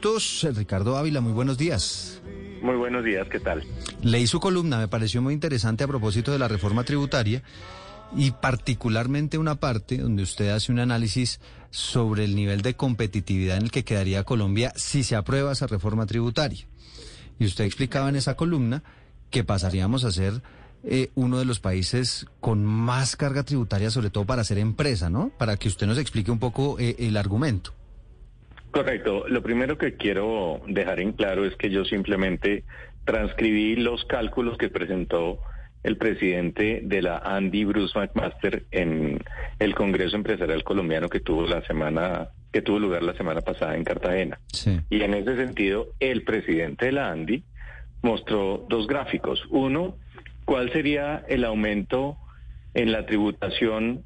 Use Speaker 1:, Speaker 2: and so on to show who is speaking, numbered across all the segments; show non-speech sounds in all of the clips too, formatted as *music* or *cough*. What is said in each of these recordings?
Speaker 1: minutos. Ricardo Ávila, muy buenos días.
Speaker 2: Muy buenos días, ¿qué tal?
Speaker 1: Leí su columna, me pareció muy interesante a propósito de la reforma tributaria y particularmente una parte donde usted hace un análisis sobre el nivel de competitividad en el que quedaría Colombia si se aprueba esa reforma tributaria. Y usted explicaba en esa columna que pasaríamos a ser eh, uno de los países con más carga tributaria, sobre todo para ser empresa, ¿no? Para que usted nos explique un poco eh, el argumento.
Speaker 2: Correcto. Lo primero que quiero dejar en claro es que yo simplemente transcribí los cálculos que presentó el presidente de la Andy Bruce McMaster en el Congreso Empresarial Colombiano que tuvo la semana que tuvo lugar la semana pasada en Cartagena. Y en ese sentido, el presidente de la Andy mostró dos gráficos. Uno, cuál sería el aumento en la tributación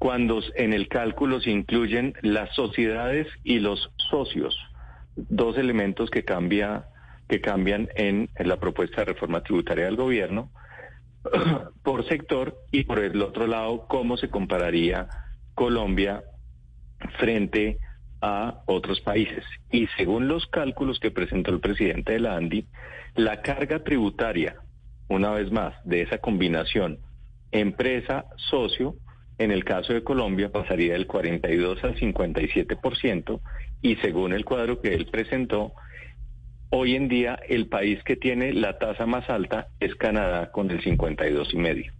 Speaker 2: cuando en el cálculo se incluyen las sociedades y los socios, dos elementos que cambia que cambian en, la propuesta de reforma tributaria del gobierno *clears throat* por sector y por el otro lado cómo se compararía Colombia frente a otros países. Y según los cálculos que presentó el presidente de la ANDI, la carga tributaria, una vez más, de esa combinación empresa-socio, en el caso de Colombia pasaría del 42 al 57% y según el cuadro que él presentó, hoy en día el país que tiene la tasa más alta es Canadá con el 52 y medio.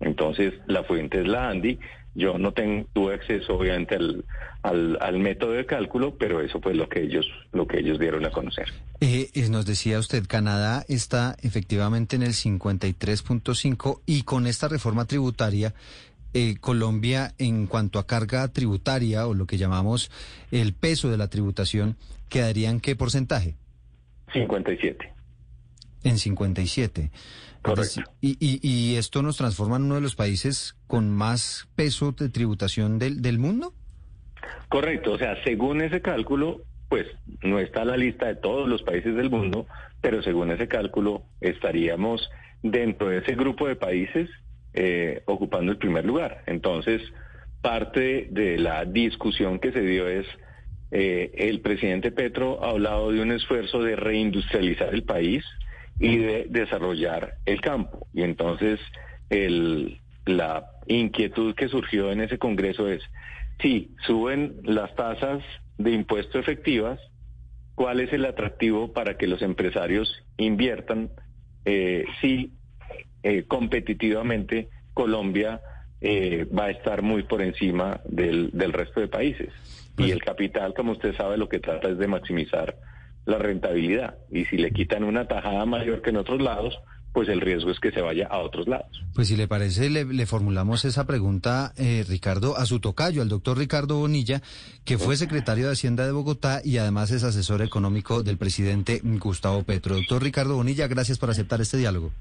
Speaker 2: Entonces la fuente es la ANDI. Yo no tengo, tuve acceso obviamente al, al, método de cálculo, pero eso fue lo que ellos lo que ellos dieron a conocer.
Speaker 1: Eh, nos decía usted, Canadá está efectivamente en el 53.5 y con esta reforma tributaria eh, Colombia en cuanto a carga tributaria o lo que llamamos el peso de la tributación, ¿quedaría en qué porcentaje?
Speaker 2: 57.
Speaker 1: En 57.
Speaker 2: Correcto.
Speaker 1: Y, y, y, esto nos transforma en uno de los países con más peso de tributación del, del mundo?
Speaker 2: Correcto, o sea, según ese cálculo, pues no está la lista de todos los países del mundo, pero según ese cálculo estaríamos dentro de ese grupo de países eh, ocupando el primer lugar. Entonces, parte de la discusión que se dio es, eh, el presidente Petro ha hablado de un esfuerzo de reindustrializar el país y de desarrollar el campo. Y entonces, la inquietud que surgió en ese Congreso es, si suben las tasas de impuesto efectivas, ¿cuál es el atractivo para que los empresarios inviertan eh, si eh, competitivamente Colombia eh, va a estar muy por encima del, del resto de países. y pues el capital, como usted sabe, lo que trata es de maximizar la rentabilidad. Y si le quitan una tajada mayor que en otros lados, pues el riesgo es que se vaya a otros lados.
Speaker 1: Pues si le parece, le, formulamos esa pregunta, eh, Ricardo, a su tocayo, al doctor Ricardo Bonilla, que fue secretario de Hacienda de Bogotá y además es asesor económico del presidente Gustavo Petro. Doctor Ricardo Bonilla, gracias por aceptar este diálogo.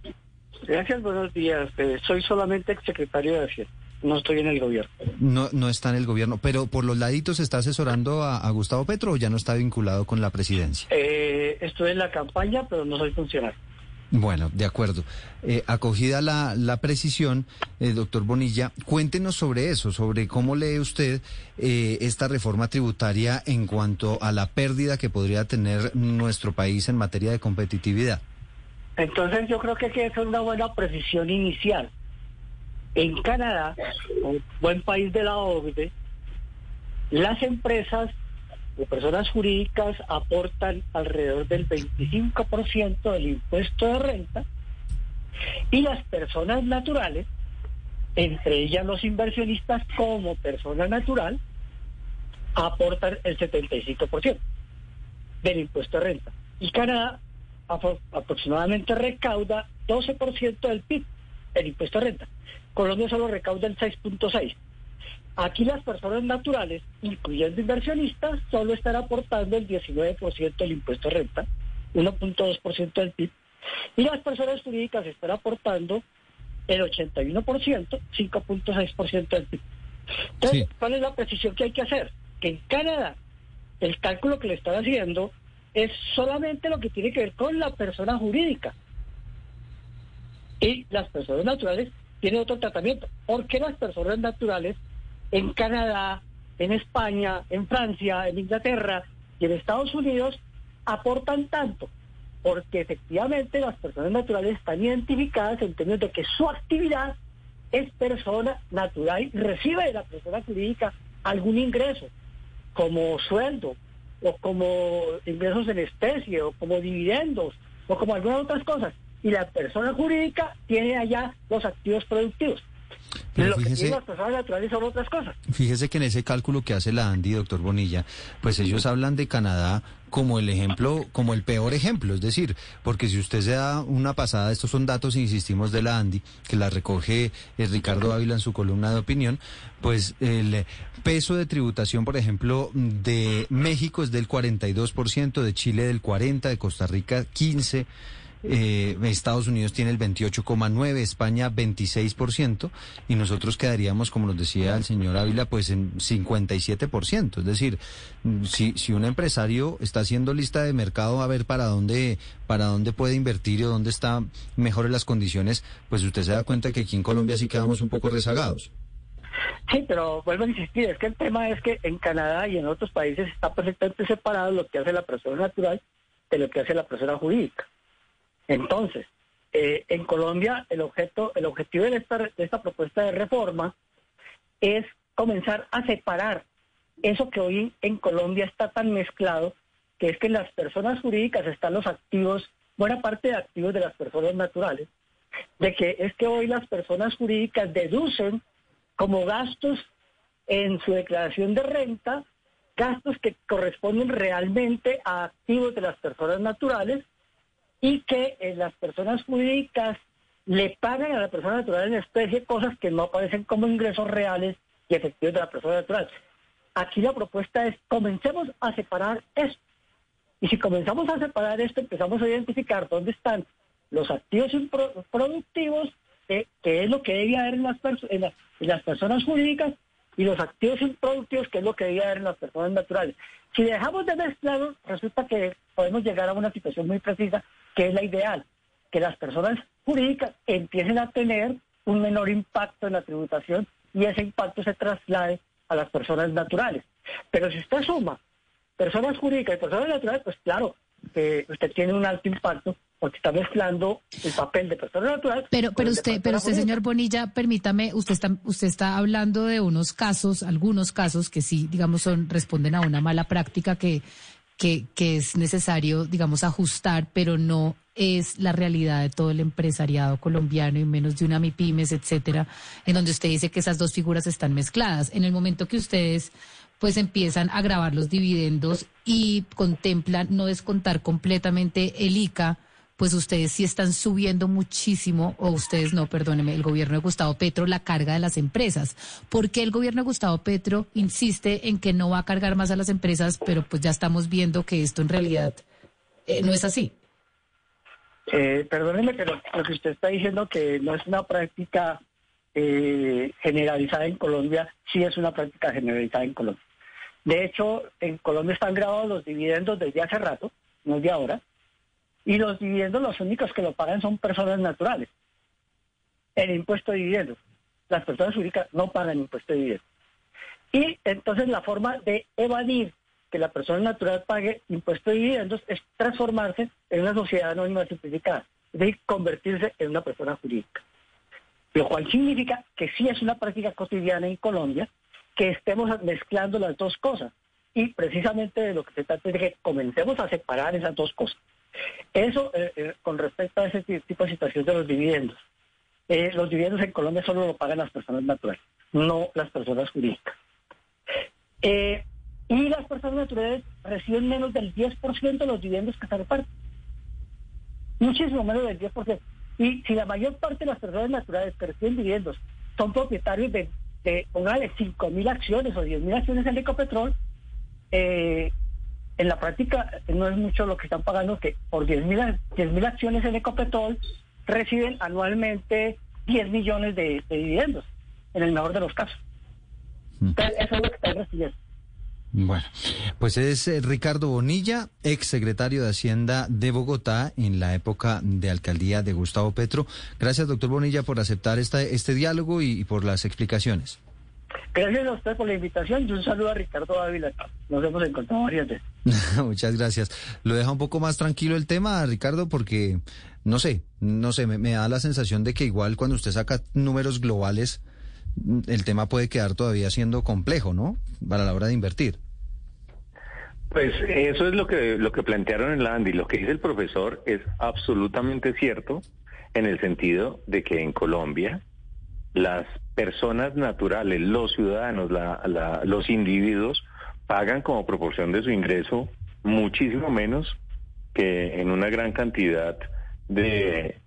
Speaker 3: Gracias, buenos días. Eh, soy solamente exsecretario de Hacienda. No estoy en el gobierno.
Speaker 1: No, no está en el gobierno, pero por los laditos está asesorando a, Gustavo Petro o ya no está vinculado con la presidencia.
Speaker 3: Eh, estoy en la campaña, pero no soy funcionario.
Speaker 1: Bueno, de acuerdo. Eh, acogida la, la precisión, eh, doctor Bonilla, cuéntenos sobre eso, sobre cómo lee usted eh, esta reforma tributaria en cuanto a la pérdida que podría tener nuestro país en materia de competitividad.
Speaker 3: Entonces yo creo que que hacer una buena precisión inicial. En Canadá, un buen país de la OCDE, las empresas o personas jurídicas aportan alrededor del 25% del impuesto de renta y las personas naturales, entre ellas los inversionistas como persona natural, aportan el 75% del impuesto de renta. Y Canadá aproximadamente recauda 12% del PIB, el impuesto de renta. Colombia solo recauda el 6.6%. Aquí las personas naturales, incluyendo inversionistas, solo están aportando el 19% del impuesto de renta, 1.2% del PIB, y las personas jurídicas están aportando el 81%, 5.6% del PIB. Entonces, ¿cuál es la precisión que hay que hacer? Que en Canadá el cálculo que le están haciendo es solamente lo que tiene que ver con la persona jurídica. Y las personas naturales tienen otro tratamiento. ¿Por qué las personas naturales en Canadá, en España, en Francia, en Inglaterra, y en Estados Unidos aportan tanto, porque efectivamente las personas naturales están identificadas en términos de que su actividad es persona natural y recibe de la persona jurídica algún ingreso, como sueldo, o como ingresos en especie, o como dividendos, o como algunas otras cosas. Y la persona jurídica tiene allá los activos productivos.
Speaker 1: Pero
Speaker 3: lo que
Speaker 1: fíjese-
Speaker 3: tienen las personas naturales son otras cosas.
Speaker 1: Fíjese que en ese cálculo que hace la Andy, doctor Bonilla, pues ellos hablan de Canadá como el ejemplo, como el peor ejemplo, es decir, porque si usted se da una pasada, estos son datos, insistimos, de la Andy, que la recoge eh, Ricardo Ávila en su columna de opinión, pues el peso de tributación, por ejemplo, de México es del 42%, de Chile del 40%, de Costa Rica 15%, eh, Estados Unidos tiene el 28,9, España 26% y nosotros quedaríamos, como nos decía el señor Ávila, pues en 57%. Es decir, mm, si, si un empresario está haciendo lista de mercado a ver para dónde, para dónde puede invertir o dónde está mejores las condiciones, pues usted se da cuenta que aquí en Colombia sí quedamos un poco rezagados.
Speaker 3: Sí, pero vuelvo a insistir, es que el tema es que en Canadá y en otros países está perfectamente separado lo que hace la persona natural de lo que hace la persona jurídica. Entonces, eh, en Colombia el objeto, el objetivo de esta, propuesta de reforma es comenzar a separar eso que hoy en Colombia está tan mezclado, que es que en las personas jurídicas están los activos, buena parte de activos de las personas naturales, de que es que hoy las personas jurídicas deducen como gastos en su declaración de renta, gastos que corresponden realmente a activos de las personas naturales y que eh, las personas jurídicas le pagan a la persona natural en especie cosas que no aparecen como ingresos reales y efectivos de la persona natural. Aquí la propuesta es, comencemos a separar esto. Y si comenzamos a separar esto, empezamos a identificar dónde están los activos productivos, eh, que es lo que debe haber en las, perso- en, las, en las personas jurídicas, y los activos improductivos, que es lo que debe haber en las personas naturales. Si dejamos de mezclarlos, resulta que podemos llegar a una situación muy precisa, que es la ideal, que las personas jurídicas empiecen a tener un menor impacto en la tributación y ese impacto se traslade a las personas naturales. Pero si usted suma personas jurídicas y personas naturales, pues claro, que usted tiene un alto impacto porque está mezclando el papel de persona natural.
Speaker 4: Pero, pero usted, pero usted, señor Bonilla, permítame, usted está, usted está hablando de unos casos, algunos casos que sí, digamos, son, responden a una mala práctica que, que, que es necesario, digamos, ajustar, pero no es la realidad de todo el empresariado colombiano y menos de una MIPIMES, etcétera, en donde usted dice que esas dos figuras están mezcladas. En el momento que ustedes pues empiezan a grabar los dividendos y contemplan no descontar completamente el ICA, pues ustedes sí están subiendo muchísimo, o ustedes no, perdóneme, el gobierno de Gustavo Petro, la carga de las empresas. ¿Por qué el gobierno de Gustavo Petro insiste en que no va a cargar más a las empresas, pero pues ya estamos viendo que esto en realidad eh, no es así?
Speaker 3: Eh, perdóneme, pero lo que usted está diciendo que no es una práctica eh, generalizada en Colombia, sí es una práctica generalizada en Colombia. De hecho, en Colombia están grabados los dividendos desde hace rato, no de ahora, y los dividendos los únicos que lo pagan son personas naturales. El impuesto de dividendos. Las personas jurídicas no pagan impuesto de dividendos. Y entonces la forma de evadir que la persona natural pague impuesto de dividendos es transformarse en una sociedad anónima simplificada, es decir, convertirse en una persona jurídica. Lo cual significa que sí es una práctica cotidiana en Colombia que estemos mezclando las dos cosas. Y precisamente de lo que se trata es de que comencemos a separar esas dos cosas. Eso eh, eh, con respecto a ese ti- tipo de situación de los dividendos. Eh, los dividendos en Colombia solo lo pagan las personas naturales, no las personas jurídicas. Y las personas naturales reciben menos del 10% de los dividendos que se reparten. Muchísimo menos del 10%. Y si la mayor parte de las personas naturales que reciben dividendos son propietarios de, de póngale 5 mil acciones o 10 mil acciones en Ecopetrol, eh, en la práctica no es mucho lo que están pagando, que por 10 mil acciones en Ecopetrol reciben anualmente 10 millones de, de dividendos, en el mejor de los casos.
Speaker 1: Mm.
Speaker 3: Entonces, eso es lo que están recibiendo.
Speaker 1: Bueno, pues es eh, Ricardo Bonilla, ex secretario de Hacienda de Bogotá en la época de alcaldía de Gustavo Petro. Gracias, doctor Bonilla, por aceptar esta, este diálogo y, y por las explicaciones.
Speaker 3: Gracias a usted por la invitación y un saludo a Ricardo Ávila. Nos hemos encontrado varias veces. *laughs*
Speaker 1: Muchas gracias. Lo deja un poco más tranquilo el tema, Ricardo, porque no sé, no sé, me, me da la sensación de que igual cuando usted saca números globales, el tema puede quedar todavía siendo complejo, ¿no? Para la hora de invertir.
Speaker 2: Pues eso es lo que lo que plantearon en la ANDI. Lo que dice el profesor es absolutamente cierto en el sentido de que en Colombia las personas naturales, los ciudadanos, los individuos pagan como proporción de su ingreso muchísimo menos que en una gran cantidad de,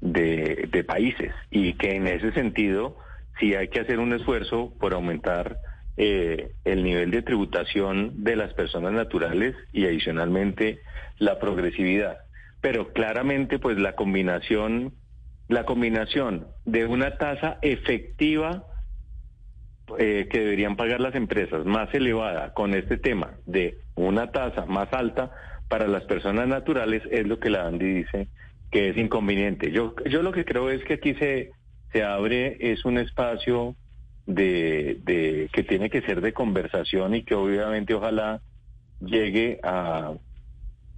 Speaker 2: de, de países y que en ese sentido sí hay que hacer un esfuerzo por aumentar eh, el nivel de tributación de las personas naturales y adicionalmente la progresividad. Pero claramente, pues la combinación, la combinación de una tasa efectiva eh, que deberían pagar las empresas más elevada con este tema de una tasa más alta para las personas naturales es lo que la ANDI dice que es inconveniente. Yo, yo lo que creo es que aquí se, se abre es un espacio de, de que tiene que ser de conversación y que obviamente ojalá llegue a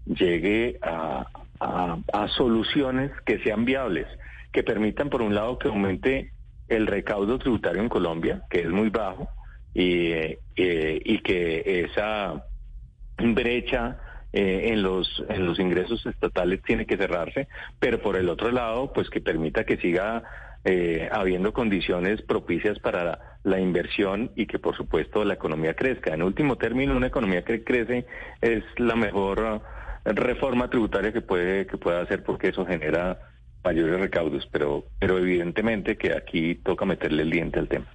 Speaker 2: llegue a, a, soluciones que sean viables, que permitan por un lado que aumente el recaudo tributario en Colombia, que es muy bajo, y, eh, y que esa brecha eh, en los en los ingresos estatales tiene que cerrarse, pero por el otro lado, pues que permita que siga eh, habiendo condiciones propicias para la, inversión y que por supuesto la economía crezca. En último término, una economía que crece es la mejor uh, reforma tributaria que puede que pueda hacer porque eso genera mayores recaudos, pero pero evidentemente que aquí toca meterle el diente al tema.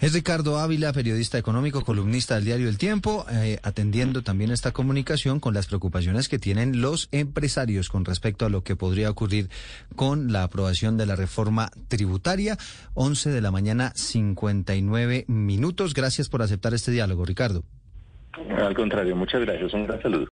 Speaker 1: Es Ricardo Ávila, periodista económico, columnista del diario El Tiempo, eh, atendiendo también esta comunicación con las preocupaciones que tienen los empresarios con respecto a lo que podría ocurrir con la aprobación de la reforma tributaria. 11 de la mañana, 59 minutos. Gracias por aceptar este diálogo, Ricardo.
Speaker 2: Al contrario, muchas gracias. Un gran saludo.